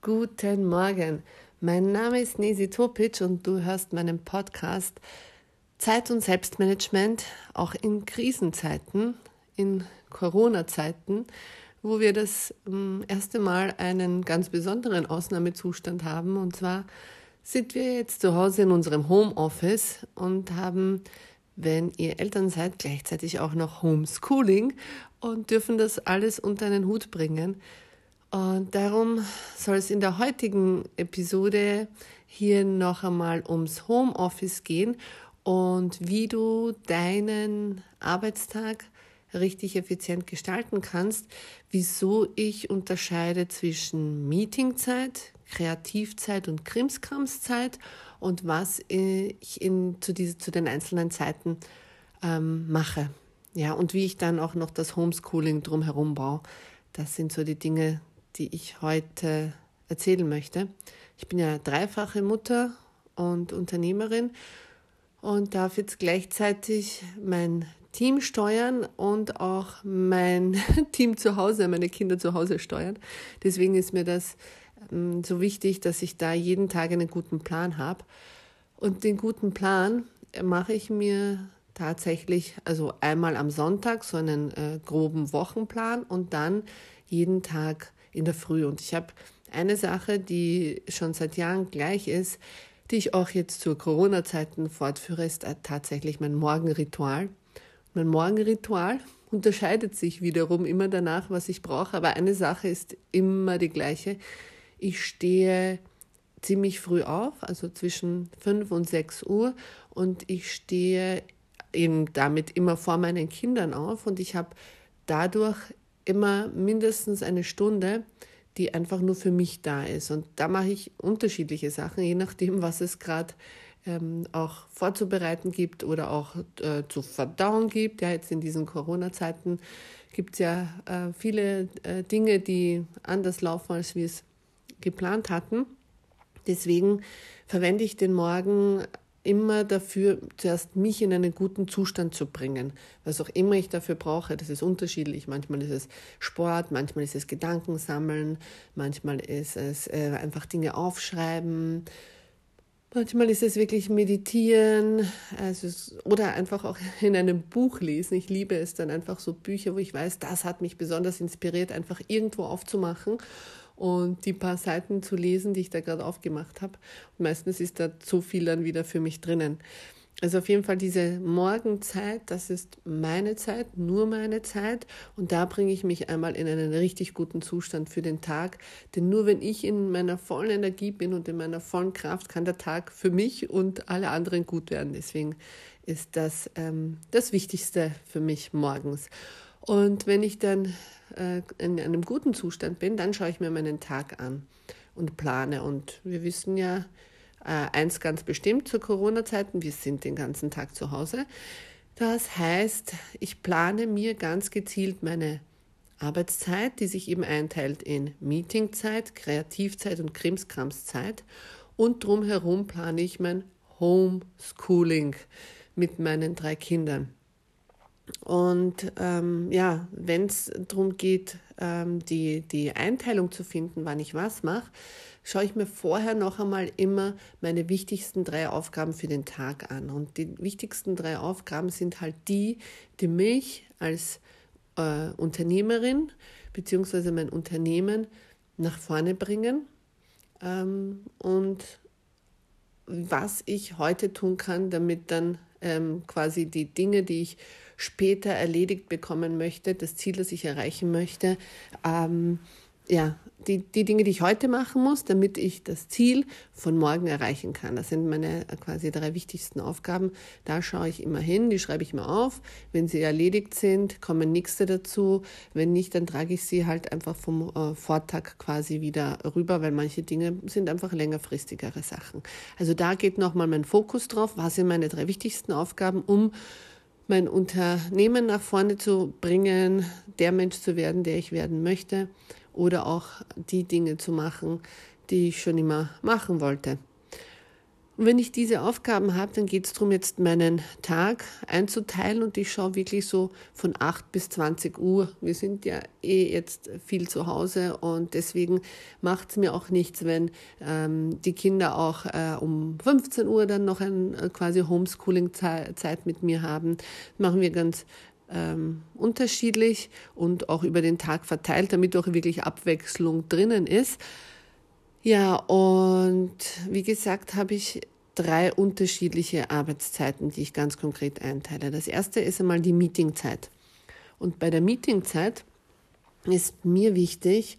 Guten Morgen. Mein Name ist Nesi Topic und du hörst meinen Podcast Zeit- und Selbstmanagement auch in Krisenzeiten, in Corona-Zeiten, wo wir das ähm, erste Mal einen ganz besonderen Ausnahmezustand haben. Und zwar sind wir jetzt zu Hause in unserem Homeoffice und haben, wenn ihr Eltern seid, gleichzeitig auch noch Homeschooling und dürfen das alles unter einen Hut bringen. Und darum soll es in der heutigen Episode hier noch einmal ums Homeoffice gehen und wie du deinen Arbeitstag richtig effizient gestalten kannst, wieso ich unterscheide zwischen Meetingzeit, Kreativzeit und Krimskramszeit und was ich in, zu, diese, zu den einzelnen Zeiten ähm, mache. Ja, und wie ich dann auch noch das Homeschooling drumherum baue. Das sind so die Dinge, die ich heute erzählen möchte. Ich bin ja dreifache Mutter und Unternehmerin und darf jetzt gleichzeitig mein Team steuern und auch mein Team zu Hause, meine Kinder zu Hause steuern. Deswegen ist mir das so wichtig, dass ich da jeden Tag einen guten Plan habe. Und den guten Plan mache ich mir tatsächlich, also einmal am Sonntag so einen äh, groben Wochenplan und dann jeden Tag in der Früh. Und ich habe eine Sache, die schon seit Jahren gleich ist, die ich auch jetzt zu Corona-Zeiten fortführe, ist tatsächlich mein Morgenritual. Mein Morgenritual unterscheidet sich wiederum immer danach, was ich brauche, aber eine Sache ist immer die gleiche. Ich stehe ziemlich früh auf, also zwischen 5 und 6 Uhr und ich stehe eben damit immer vor meinen Kindern auf und ich habe dadurch immer mindestens eine Stunde, die einfach nur für mich da ist. Und da mache ich unterschiedliche Sachen, je nachdem, was es gerade ähm, auch vorzubereiten gibt oder auch äh, zu verdauen gibt. Ja, jetzt in diesen Corona-Zeiten gibt es ja äh, viele äh, Dinge, die anders laufen, als wir es geplant hatten. Deswegen verwende ich den Morgen immer dafür, zuerst mich in einen guten Zustand zu bringen. Was auch immer ich dafür brauche, das ist unterschiedlich. Manchmal ist es Sport, manchmal ist es Gedanken sammeln, manchmal ist es äh, einfach Dinge aufschreiben, manchmal ist es wirklich meditieren also es, oder einfach auch in einem Buch lesen. Ich liebe es dann einfach so Bücher, wo ich weiß, das hat mich besonders inspiriert, einfach irgendwo aufzumachen und die paar Seiten zu lesen, die ich da gerade aufgemacht habe. Meistens ist da zu viel dann wieder für mich drinnen. Also auf jeden Fall diese Morgenzeit, das ist meine Zeit, nur meine Zeit. Und da bringe ich mich einmal in einen richtig guten Zustand für den Tag. Denn nur wenn ich in meiner vollen Energie bin und in meiner vollen Kraft, kann der Tag für mich und alle anderen gut werden. Deswegen ist das ähm, das Wichtigste für mich morgens. Und wenn ich dann äh, in einem guten Zustand bin, dann schaue ich mir meinen Tag an und plane. Und wir wissen ja äh, eins ganz bestimmt zu Corona-Zeiten, wir sind den ganzen Tag zu Hause. Das heißt, ich plane mir ganz gezielt meine Arbeitszeit, die sich eben einteilt in Meetingzeit, Kreativzeit und Krimskramszeit. Und drumherum plane ich mein Homeschooling mit meinen drei Kindern. Und ähm, ja, wenn es darum geht, ähm, die, die Einteilung zu finden, wann ich was mache, schaue ich mir vorher noch einmal immer meine wichtigsten drei Aufgaben für den Tag an. Und die wichtigsten drei Aufgaben sind halt die, die mich als äh, Unternehmerin bzw. mein Unternehmen nach vorne bringen ähm, und was ich heute tun kann, damit dann ähm, quasi die Dinge, die ich später erledigt bekommen möchte, das Ziel, das ich erreichen möchte, ähm, ja, die, die Dinge, die ich heute machen muss, damit ich das Ziel von morgen erreichen kann. Das sind meine äh, quasi drei wichtigsten Aufgaben. Da schaue ich immer hin, die schreibe ich mir auf. Wenn sie erledigt sind, kommen nächste dazu. Wenn nicht, dann trage ich sie halt einfach vom äh, Vortag quasi wieder rüber, weil manche Dinge sind einfach längerfristigere Sachen. Also da geht nochmal mein Fokus drauf. Was sind meine drei wichtigsten Aufgaben, um mein Unternehmen nach vorne zu bringen, der Mensch zu werden, der ich werden möchte oder auch die Dinge zu machen, die ich schon immer machen wollte. Und wenn ich diese Aufgaben habe, dann geht es darum, jetzt meinen Tag einzuteilen und ich schaue wirklich so von 8 bis 20 Uhr. Wir sind ja eh jetzt viel zu Hause und deswegen macht es mir auch nichts, wenn ähm, die Kinder auch äh, um 15 Uhr dann noch ein äh, quasi Homeschooling-Zeit mit mir haben. machen wir ganz ähm, unterschiedlich und auch über den Tag verteilt, damit auch wirklich Abwechslung drinnen ist. Ja, und wie gesagt, habe ich drei unterschiedliche Arbeitszeiten, die ich ganz konkret einteile. Das erste ist einmal die Meetingzeit. Und bei der Meetingzeit ist mir wichtig,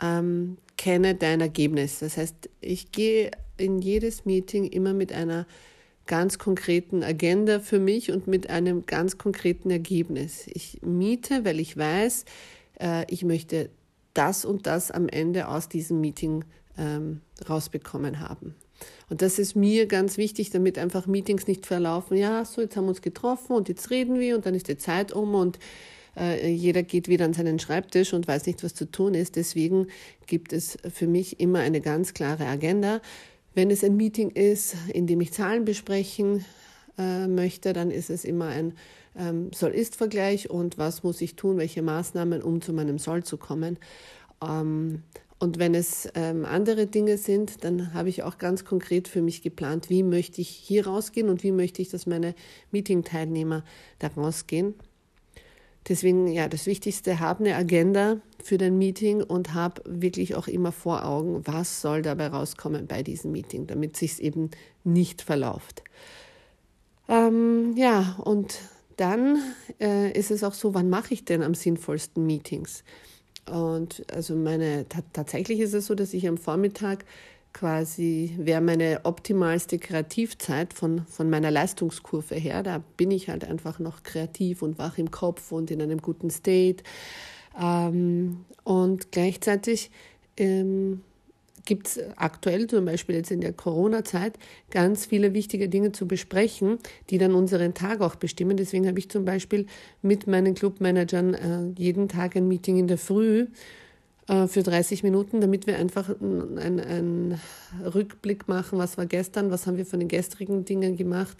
ähm, kenne dein Ergebnis. Das heißt, ich gehe in jedes Meeting immer mit einer ganz konkreten Agenda für mich und mit einem ganz konkreten Ergebnis. Ich miete, weil ich weiß, äh, ich möchte das und das am Ende aus diesem Meeting ähm, rausbekommen haben. Und das ist mir ganz wichtig, damit einfach Meetings nicht verlaufen. Ja, so, jetzt haben wir uns getroffen und jetzt reden wir und dann ist die Zeit um und äh, jeder geht wieder an seinen Schreibtisch und weiß nicht, was zu tun ist. Deswegen gibt es für mich immer eine ganz klare Agenda. Wenn es ein Meeting ist, in dem ich Zahlen besprechen äh, möchte, dann ist es immer ein ähm, Soll-Ist-Vergleich und was muss ich tun, welche Maßnahmen, um zu meinem Soll zu kommen. Ähm, und wenn es ähm, andere Dinge sind, dann habe ich auch ganz konkret für mich geplant, wie möchte ich hier rausgehen und wie möchte ich, dass meine Meeting-Teilnehmer da rausgehen. Deswegen, ja, das Wichtigste, habe eine Agenda für dein Meeting und habe wirklich auch immer vor Augen, was soll dabei rauskommen bei diesem Meeting, damit sich eben nicht verlauft. Ähm, ja, und dann äh, ist es auch so, wann mache ich denn am sinnvollsten Meetings? Und also meine, tatsächlich ist es so, dass ich am Vormittag quasi wäre meine optimalste Kreativzeit von, von meiner Leistungskurve her. Da bin ich halt einfach noch kreativ und wach im Kopf und in einem guten State. Ähm, und gleichzeitig ähm, gibt es aktuell, zum Beispiel jetzt in der Corona-Zeit, ganz viele wichtige Dinge zu besprechen, die dann unseren Tag auch bestimmen. Deswegen habe ich zum Beispiel mit meinen Clubmanagern äh, jeden Tag ein Meeting in der Früh äh, für 30 Minuten, damit wir einfach einen Rückblick machen, was war gestern, was haben wir von den gestrigen Dingen gemacht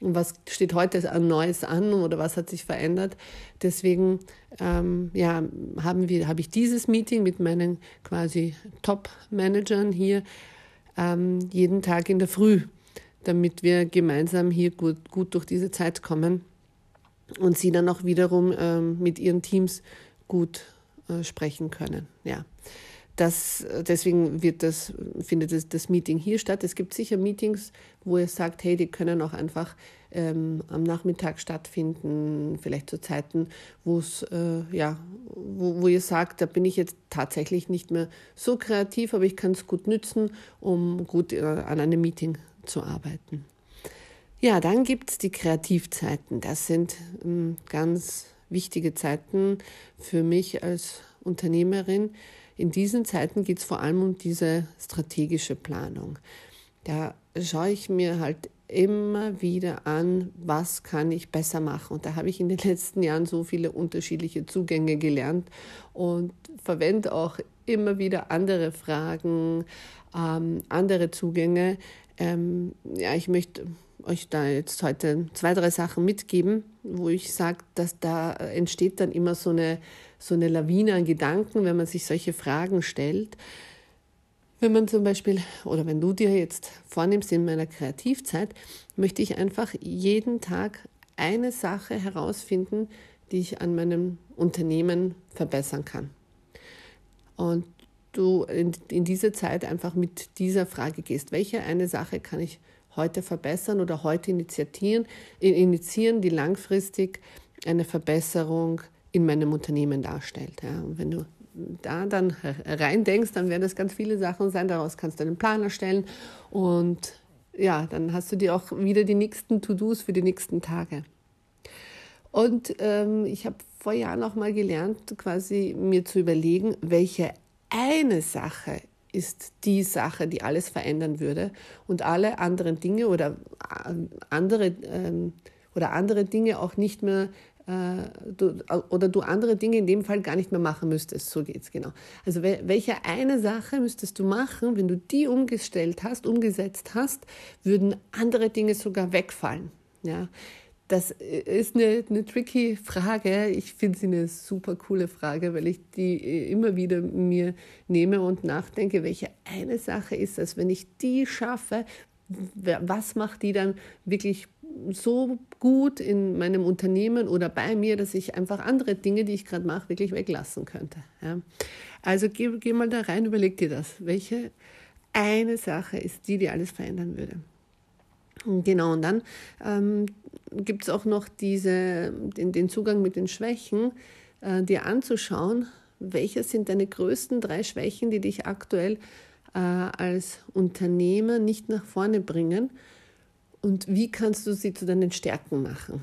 und was steht heute an Neues an oder was hat sich verändert. Deswegen ähm, ja, haben wir, habe ich dieses Meeting mit meinen quasi Top-Managern hier ähm, jeden Tag in der Früh, damit wir gemeinsam hier gut, gut durch diese Zeit kommen und sie dann auch wiederum ähm, mit ihren Teams gut äh, sprechen können. Ja. Das, deswegen wird das, findet das, das Meeting hier statt. Es gibt sicher Meetings, wo ihr sagt, hey, die können auch einfach ähm, am Nachmittag stattfinden, vielleicht zu Zeiten, wo äh, ja, wo, wo ihr sagt, da bin ich jetzt tatsächlich nicht mehr so kreativ, aber ich kann es gut nützen, um gut äh, an einem Meeting zu arbeiten. Ja, dann gibt es die Kreativzeiten. Das sind ähm, ganz wichtige Zeiten für mich als Unternehmerin. In diesen Zeiten geht es vor allem um diese strategische Planung. Da schaue ich mir halt immer wieder an, was kann ich besser machen. Und da habe ich in den letzten Jahren so viele unterschiedliche Zugänge gelernt und verwende auch immer wieder andere Fragen, ähm, andere Zugänge. Ähm, ja, ich möchte euch da jetzt heute zwei, drei Sachen mitgeben, wo ich sage, dass da entsteht dann immer so eine, so eine Lawine an Gedanken, wenn man sich solche Fragen stellt. Wenn man zum Beispiel, oder wenn du dir jetzt vornimmst in meiner Kreativzeit, möchte ich einfach jeden Tag eine Sache herausfinden, die ich an meinem Unternehmen verbessern kann. Und du in, in diese Zeit einfach mit dieser Frage gehst, welche eine Sache kann ich heute verbessern oder heute initiieren, initiieren die langfristig eine Verbesserung in meinem Unternehmen darstellt. Ja. Und wenn du da dann rein denkst, dann werden das ganz viele Sachen sein. Daraus kannst du einen Plan erstellen und ja, dann hast du dir auch wieder die nächsten To-Dos für die nächsten Tage. Und ähm, ich habe vor Jahren auch mal gelernt, quasi mir zu überlegen, welche eine Sache ist die Sache, die alles verändern würde und alle anderen Dinge oder äh, andere ähm, oder andere Dinge auch nicht mehr äh, du, oder du andere Dinge in dem Fall gar nicht mehr machen müsstest. So geht es genau. Also welche eine Sache müsstest du machen, wenn du die umgestellt hast, umgesetzt hast, würden andere Dinge sogar wegfallen. Ja, das ist eine, eine tricky Frage. Ich finde sie eine super coole Frage, weil ich die immer wieder mir nehme und nachdenke, welche eine Sache ist das, wenn ich die schaffe, was macht die dann wirklich so gut in meinem Unternehmen oder bei mir, dass ich einfach andere Dinge, die ich gerade mache, wirklich weglassen könnte. Ja. Also geh, geh mal da rein, überleg dir das. Welche eine Sache ist die, die alles verändern würde? Genau, und dann ähm, gibt es auch noch diese, den, den, Zugang mit den Schwächen, äh, dir anzuschauen, welche sind deine größten drei Schwächen, die dich aktuell äh, als Unternehmer nicht nach vorne bringen und wie kannst du sie zu deinen Stärken machen?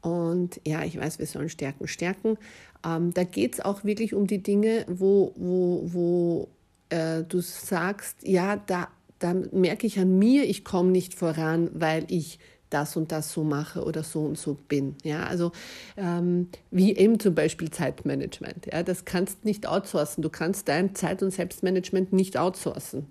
Und ja, ich weiß, wir sollen Stärken stärken. Ähm, da geht es auch wirklich um die Dinge, wo, wo, wo äh, du sagst, ja, da, da merke ich an mir, ich komme nicht voran, weil ich das und das so mache oder so und so bin. Ja, also ähm, wie eben zum Beispiel Zeitmanagement. Ja, das kannst nicht outsourcen. Du kannst dein Zeit- und Selbstmanagement nicht outsourcen.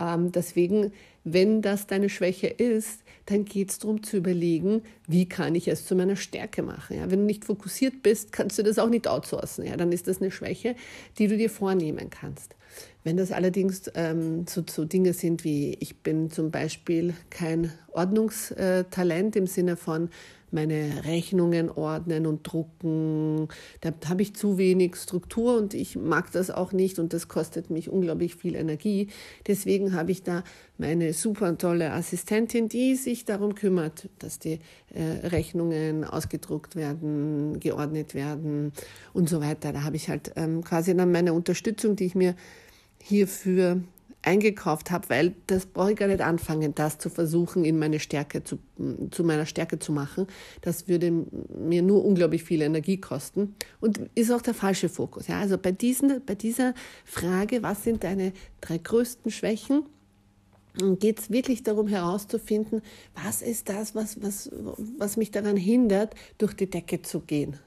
Ähm, deswegen, wenn das deine Schwäche ist, dann geht es darum zu überlegen, wie kann ich es zu meiner Stärke machen. Ja, wenn du nicht fokussiert bist, kannst du das auch nicht outsourcen. Ja, dann ist das eine Schwäche, die du dir vornehmen kannst. Wenn das allerdings ähm, so, so Dinge sind wie, ich bin zum Beispiel kein Ordnungstalent im Sinne von, meine Rechnungen ordnen und drucken. Da habe ich zu wenig Struktur und ich mag das auch nicht und das kostet mich unglaublich viel Energie. Deswegen habe ich da meine super tolle Assistentin, die sich darum kümmert, dass die äh, Rechnungen ausgedruckt werden, geordnet werden und so weiter. Da habe ich halt ähm, quasi dann meine Unterstützung, die ich mir hierfür eingekauft habe, weil das brauche ich gar nicht anfangen, das zu versuchen, in meine Stärke zu, zu meiner Stärke zu machen. Das würde mir nur unglaublich viel Energie kosten und ist auch der falsche Fokus. Ja, also bei, diesen, bei dieser Frage, was sind deine drei größten Schwächen, geht es wirklich darum herauszufinden, was ist das, was, was, was mich daran hindert, durch die Decke zu gehen.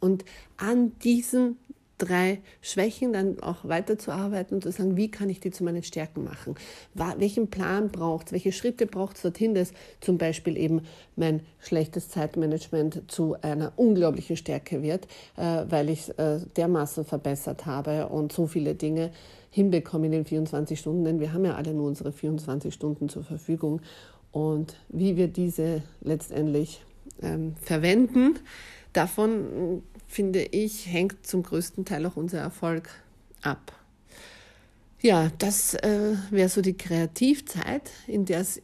Und an diesen drei Schwächen dann auch weiterzuarbeiten und zu sagen, wie kann ich die zu meinen Stärken machen? Welchen Plan braucht es? Welche Schritte braucht es dorthin, dass zum Beispiel eben mein schlechtes Zeitmanagement zu einer unglaublichen Stärke wird, äh, weil ich es äh, dermaßen verbessert habe und so viele Dinge hinbekomme in den 24 Stunden, denn wir haben ja alle nur unsere 24 Stunden zur Verfügung. Und wie wir diese letztendlich ähm, verwenden, davon finde ich, hängt zum größten Teil auch unser Erfolg ab. Ja, das äh, wäre so die Kreativzeit, in der es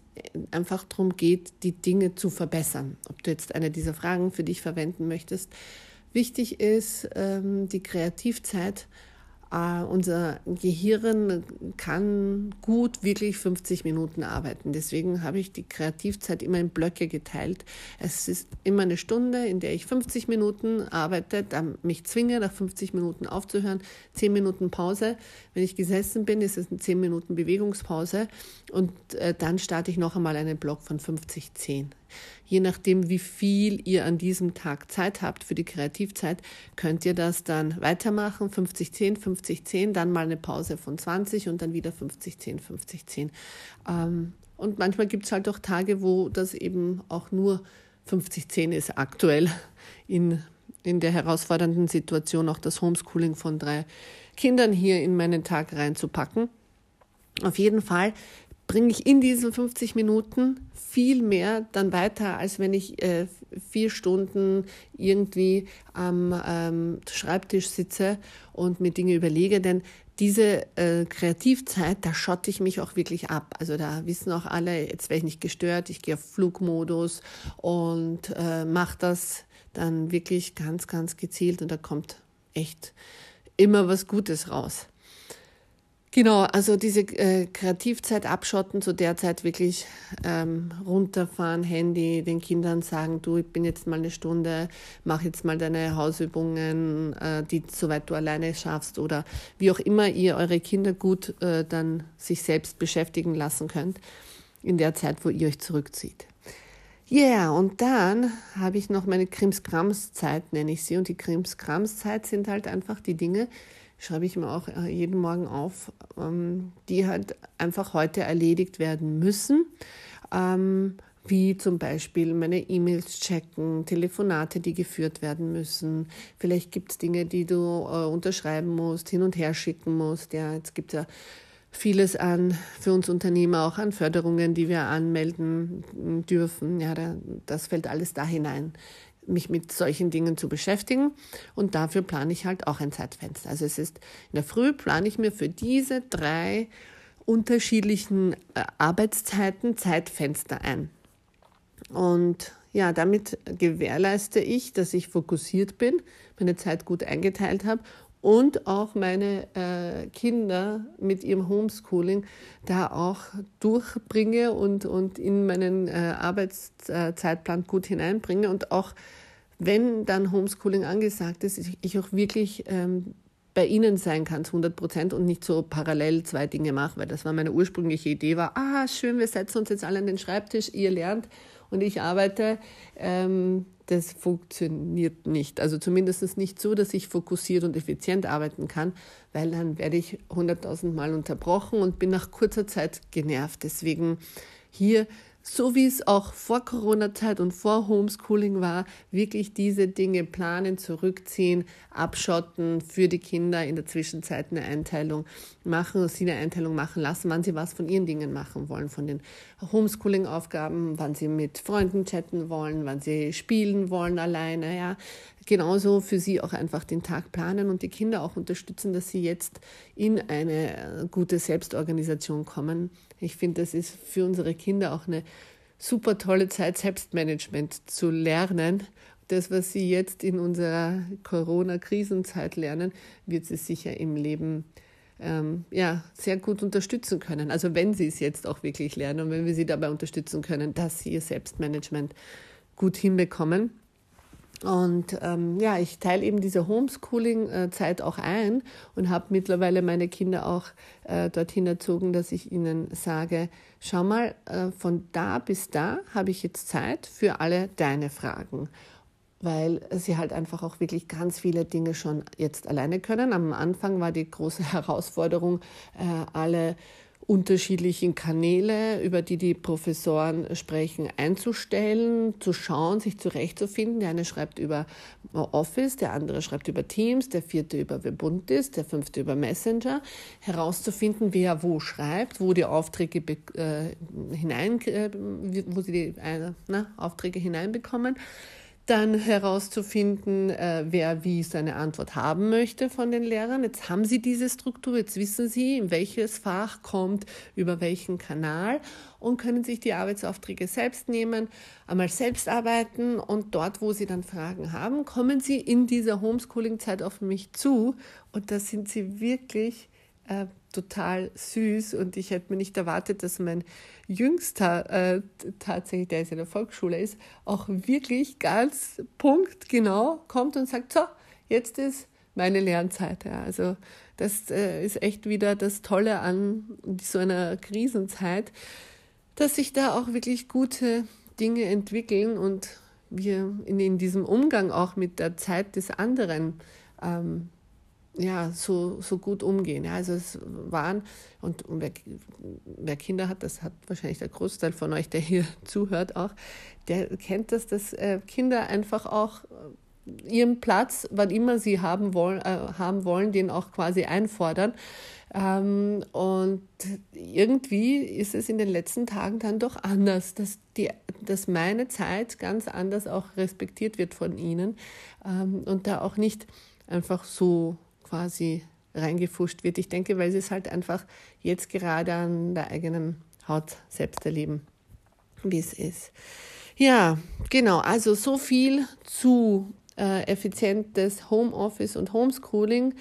einfach darum geht, die Dinge zu verbessern. Ob du jetzt eine dieser Fragen für dich verwenden möchtest. Wichtig ist, ähm, die Kreativzeit Uh, unser Gehirn kann gut wirklich 50 Minuten arbeiten. Deswegen habe ich die Kreativzeit immer in Blöcke geteilt. Es ist immer eine Stunde, in der ich 50 Minuten arbeite, dann mich zwinge, nach 50 Minuten aufzuhören, 10 Minuten Pause. Wenn ich gesessen bin, ist es eine 10 Minuten Bewegungspause und äh, dann starte ich noch einmal einen Block von 50, 10. Je nachdem, wie viel ihr an diesem Tag Zeit habt für die Kreativzeit, könnt ihr das dann weitermachen. 50, 10, 50, 10, dann mal eine Pause von 20 und dann wieder 50, 10, 50, 10. und manchmal gibt es halt auch Tage, wo das eben auch nur 50, 10 ist aktuell in, in der herausfordernden Situation, auch das Homeschooling von drei Kindern hier in meinen Tag reinzupacken. Auf jeden Fall bringe ich in diesen 50 Minuten viel mehr dann weiter, als wenn ich äh, vier Stunden irgendwie am ähm, Schreibtisch sitze und mir Dinge überlege. Denn diese äh, Kreativzeit, da schotte ich mich auch wirklich ab. Also da wissen auch alle, jetzt werde ich nicht gestört, ich gehe auf Flugmodus und äh, mache das dann wirklich ganz, ganz gezielt und da kommt echt immer was Gutes raus. Genau, also diese äh, Kreativzeit abschotten, zu der Zeit wirklich ähm, runterfahren, Handy, den Kindern sagen, du, ich bin jetzt mal eine Stunde, mach jetzt mal deine Hausübungen, äh, die soweit du alleine schaffst oder wie auch immer ihr eure Kinder gut äh, dann sich selbst beschäftigen lassen könnt in der Zeit, wo ihr euch zurückzieht. Ja, yeah, und dann habe ich noch meine Krimskramszeit, nenne ich sie. Und die Krimskramszeit sind halt einfach die Dinge, schreibe ich mir auch äh, jeden Morgen auf, ähm, die halt einfach heute erledigt werden müssen. Ähm, wie zum Beispiel meine E-Mails checken, Telefonate, die geführt werden müssen. Vielleicht gibt es Dinge, die du äh, unterschreiben musst, hin und her schicken musst. Ja, jetzt gibt es ja vieles an für uns Unternehmer, auch an Förderungen, die wir anmelden dürfen. Ja, das fällt alles da hinein, mich mit solchen Dingen zu beschäftigen. Und dafür plane ich halt auch ein Zeitfenster. Also es ist in der Früh plane ich mir für diese drei unterschiedlichen äh, Arbeitszeiten Zeitfenster ein. Und ja, damit gewährleiste ich, dass ich fokussiert bin, meine Zeit gut eingeteilt habe und auch meine äh, Kinder mit ihrem Homeschooling da auch durchbringe und, und in meinen äh, Arbeitszeitplan gut hineinbringe und auch wenn dann Homeschooling angesagt ist, ich auch wirklich ähm, bei Ihnen sein kann, zu 100 Prozent und nicht so parallel zwei Dinge mache, weil das war meine ursprüngliche Idee, war, ah, schön, wir setzen uns jetzt alle an den Schreibtisch, ihr lernt und ich arbeite. Ähm, das funktioniert nicht. Also zumindest nicht so, dass ich fokussiert und effizient arbeiten kann, weil dann werde ich hunderttausend Mal unterbrochen und bin nach kurzer Zeit genervt. Deswegen hier so wie es auch vor Corona-Zeit und vor Homeschooling war, wirklich diese Dinge planen, zurückziehen, abschotten für die Kinder in der Zwischenzeit eine Einteilung machen, sie eine Einteilung machen lassen, wann sie was von ihren Dingen machen wollen, von den Homeschooling-Aufgaben, wann sie mit Freunden chatten wollen, wann sie spielen wollen alleine, ja. Genauso für sie auch einfach den Tag planen und die Kinder auch unterstützen, dass sie jetzt in eine gute Selbstorganisation kommen. Ich finde, das ist für unsere Kinder auch eine super tolle Zeit, Selbstmanagement zu lernen. Das, was sie jetzt in unserer Corona-Krisenzeit lernen, wird sie sicher im Leben ähm, ja, sehr gut unterstützen können. Also wenn sie es jetzt auch wirklich lernen und wenn wir sie dabei unterstützen können, dass sie ihr Selbstmanagement gut hinbekommen. Und ähm, ja, ich teile eben diese Homeschooling-Zeit auch ein und habe mittlerweile meine Kinder auch äh, dorthin erzogen, dass ich ihnen sage, schau mal, äh, von da bis da habe ich jetzt Zeit für alle deine Fragen weil sie halt einfach auch wirklich ganz viele Dinge schon jetzt alleine können. Am Anfang war die große Herausforderung, äh, alle unterschiedlichen Kanäle, über die die Professoren sprechen, einzustellen, zu schauen, sich zurechtzufinden. Der eine schreibt über Office, der andere schreibt über Teams, der vierte über Webuntis, der fünfte über Messenger. Herauszufinden, wer wo schreibt, wo die Aufträge äh, hinein, äh, wo sie die äh, na, Aufträge hineinbekommen dann herauszufinden, äh, wer wie seine Antwort haben möchte von den Lehrern. Jetzt haben Sie diese Struktur, jetzt wissen Sie, in welches Fach kommt, über welchen Kanal und können sich die Arbeitsaufträge selbst nehmen, einmal selbst arbeiten und dort, wo Sie dann Fragen haben, kommen Sie in dieser Homeschooling-Zeit auf mich zu und da sind Sie wirklich äh, total süß und ich hätte mir nicht erwartet, dass mein Jüngster äh, tatsächlich, der jetzt in der Volksschule ist, auch wirklich ganz punktgenau kommt und sagt, so, jetzt ist meine Lernzeit. Ja. Also das äh, ist echt wieder das Tolle an so einer Krisenzeit, dass sich da auch wirklich gute Dinge entwickeln und wir in, in diesem Umgang auch mit der Zeit des anderen ähm, ja, so, so gut umgehen. Ja, also es waren, und, wer, wer, Kinder hat, das hat wahrscheinlich der Großteil von euch, der hier zuhört auch, der kennt das, dass äh, Kinder einfach auch ihren Platz, wann immer sie haben wollen, äh, haben wollen, den auch quasi einfordern. Ähm, und irgendwie ist es in den letzten Tagen dann doch anders, dass, die, dass meine Zeit ganz anders auch respektiert wird von ihnen ähm, und da auch nicht einfach so quasi reingefuscht wird. Ich denke, weil sie es halt einfach jetzt gerade an der eigenen Haut selbst erleben, wie es ist. Ja, genau. Also so viel zu äh, effizientes Homeoffice und Homeschooling.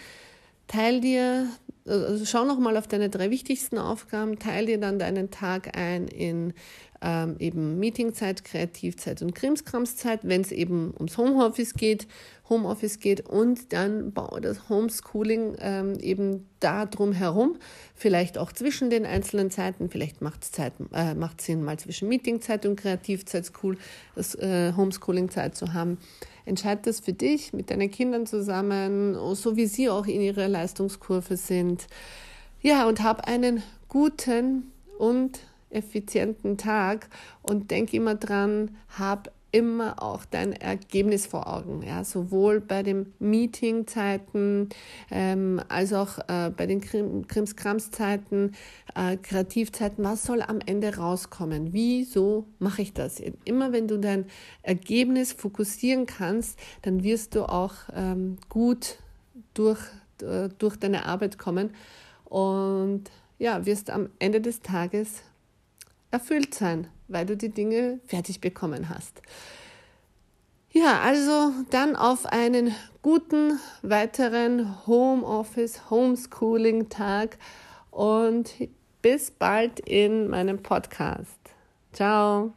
Teil dir, also schau noch mal auf deine drei wichtigsten Aufgaben, teil dir dann deinen Tag ein in ähm, eben Meetingzeit, Kreativzeit und Krimskramszeit. Wenn es eben ums Homeoffice geht, Homeoffice geht und dann baue das Homeschooling ähm, eben da drum herum, vielleicht auch zwischen den einzelnen Zeiten, vielleicht macht es äh, Sinn, mal zwischen Meetingzeit und Kreativzeit cool, das äh, Homeschooling-Zeit zu haben. Entscheid das für dich mit deinen Kindern zusammen, so wie sie auch in ihrer Leistungskurve sind. Ja, und hab einen guten und effizienten Tag und denk immer dran, hab immer auch dein Ergebnis vor Augen, ja, sowohl bei den Meetingzeiten ähm, als auch äh, bei den Krimskramszeiten, äh, Kreativzeiten. Was soll am Ende rauskommen? Wieso mache ich das? Immer wenn du dein Ergebnis fokussieren kannst, dann wirst du auch ähm, gut durch, äh, durch deine Arbeit kommen und ja, wirst am Ende des Tages erfüllt sein, weil du die Dinge fertig bekommen hast. Ja, also dann auf einen guten weiteren Homeoffice, Homeschooling-Tag und bis bald in meinem Podcast. Ciao.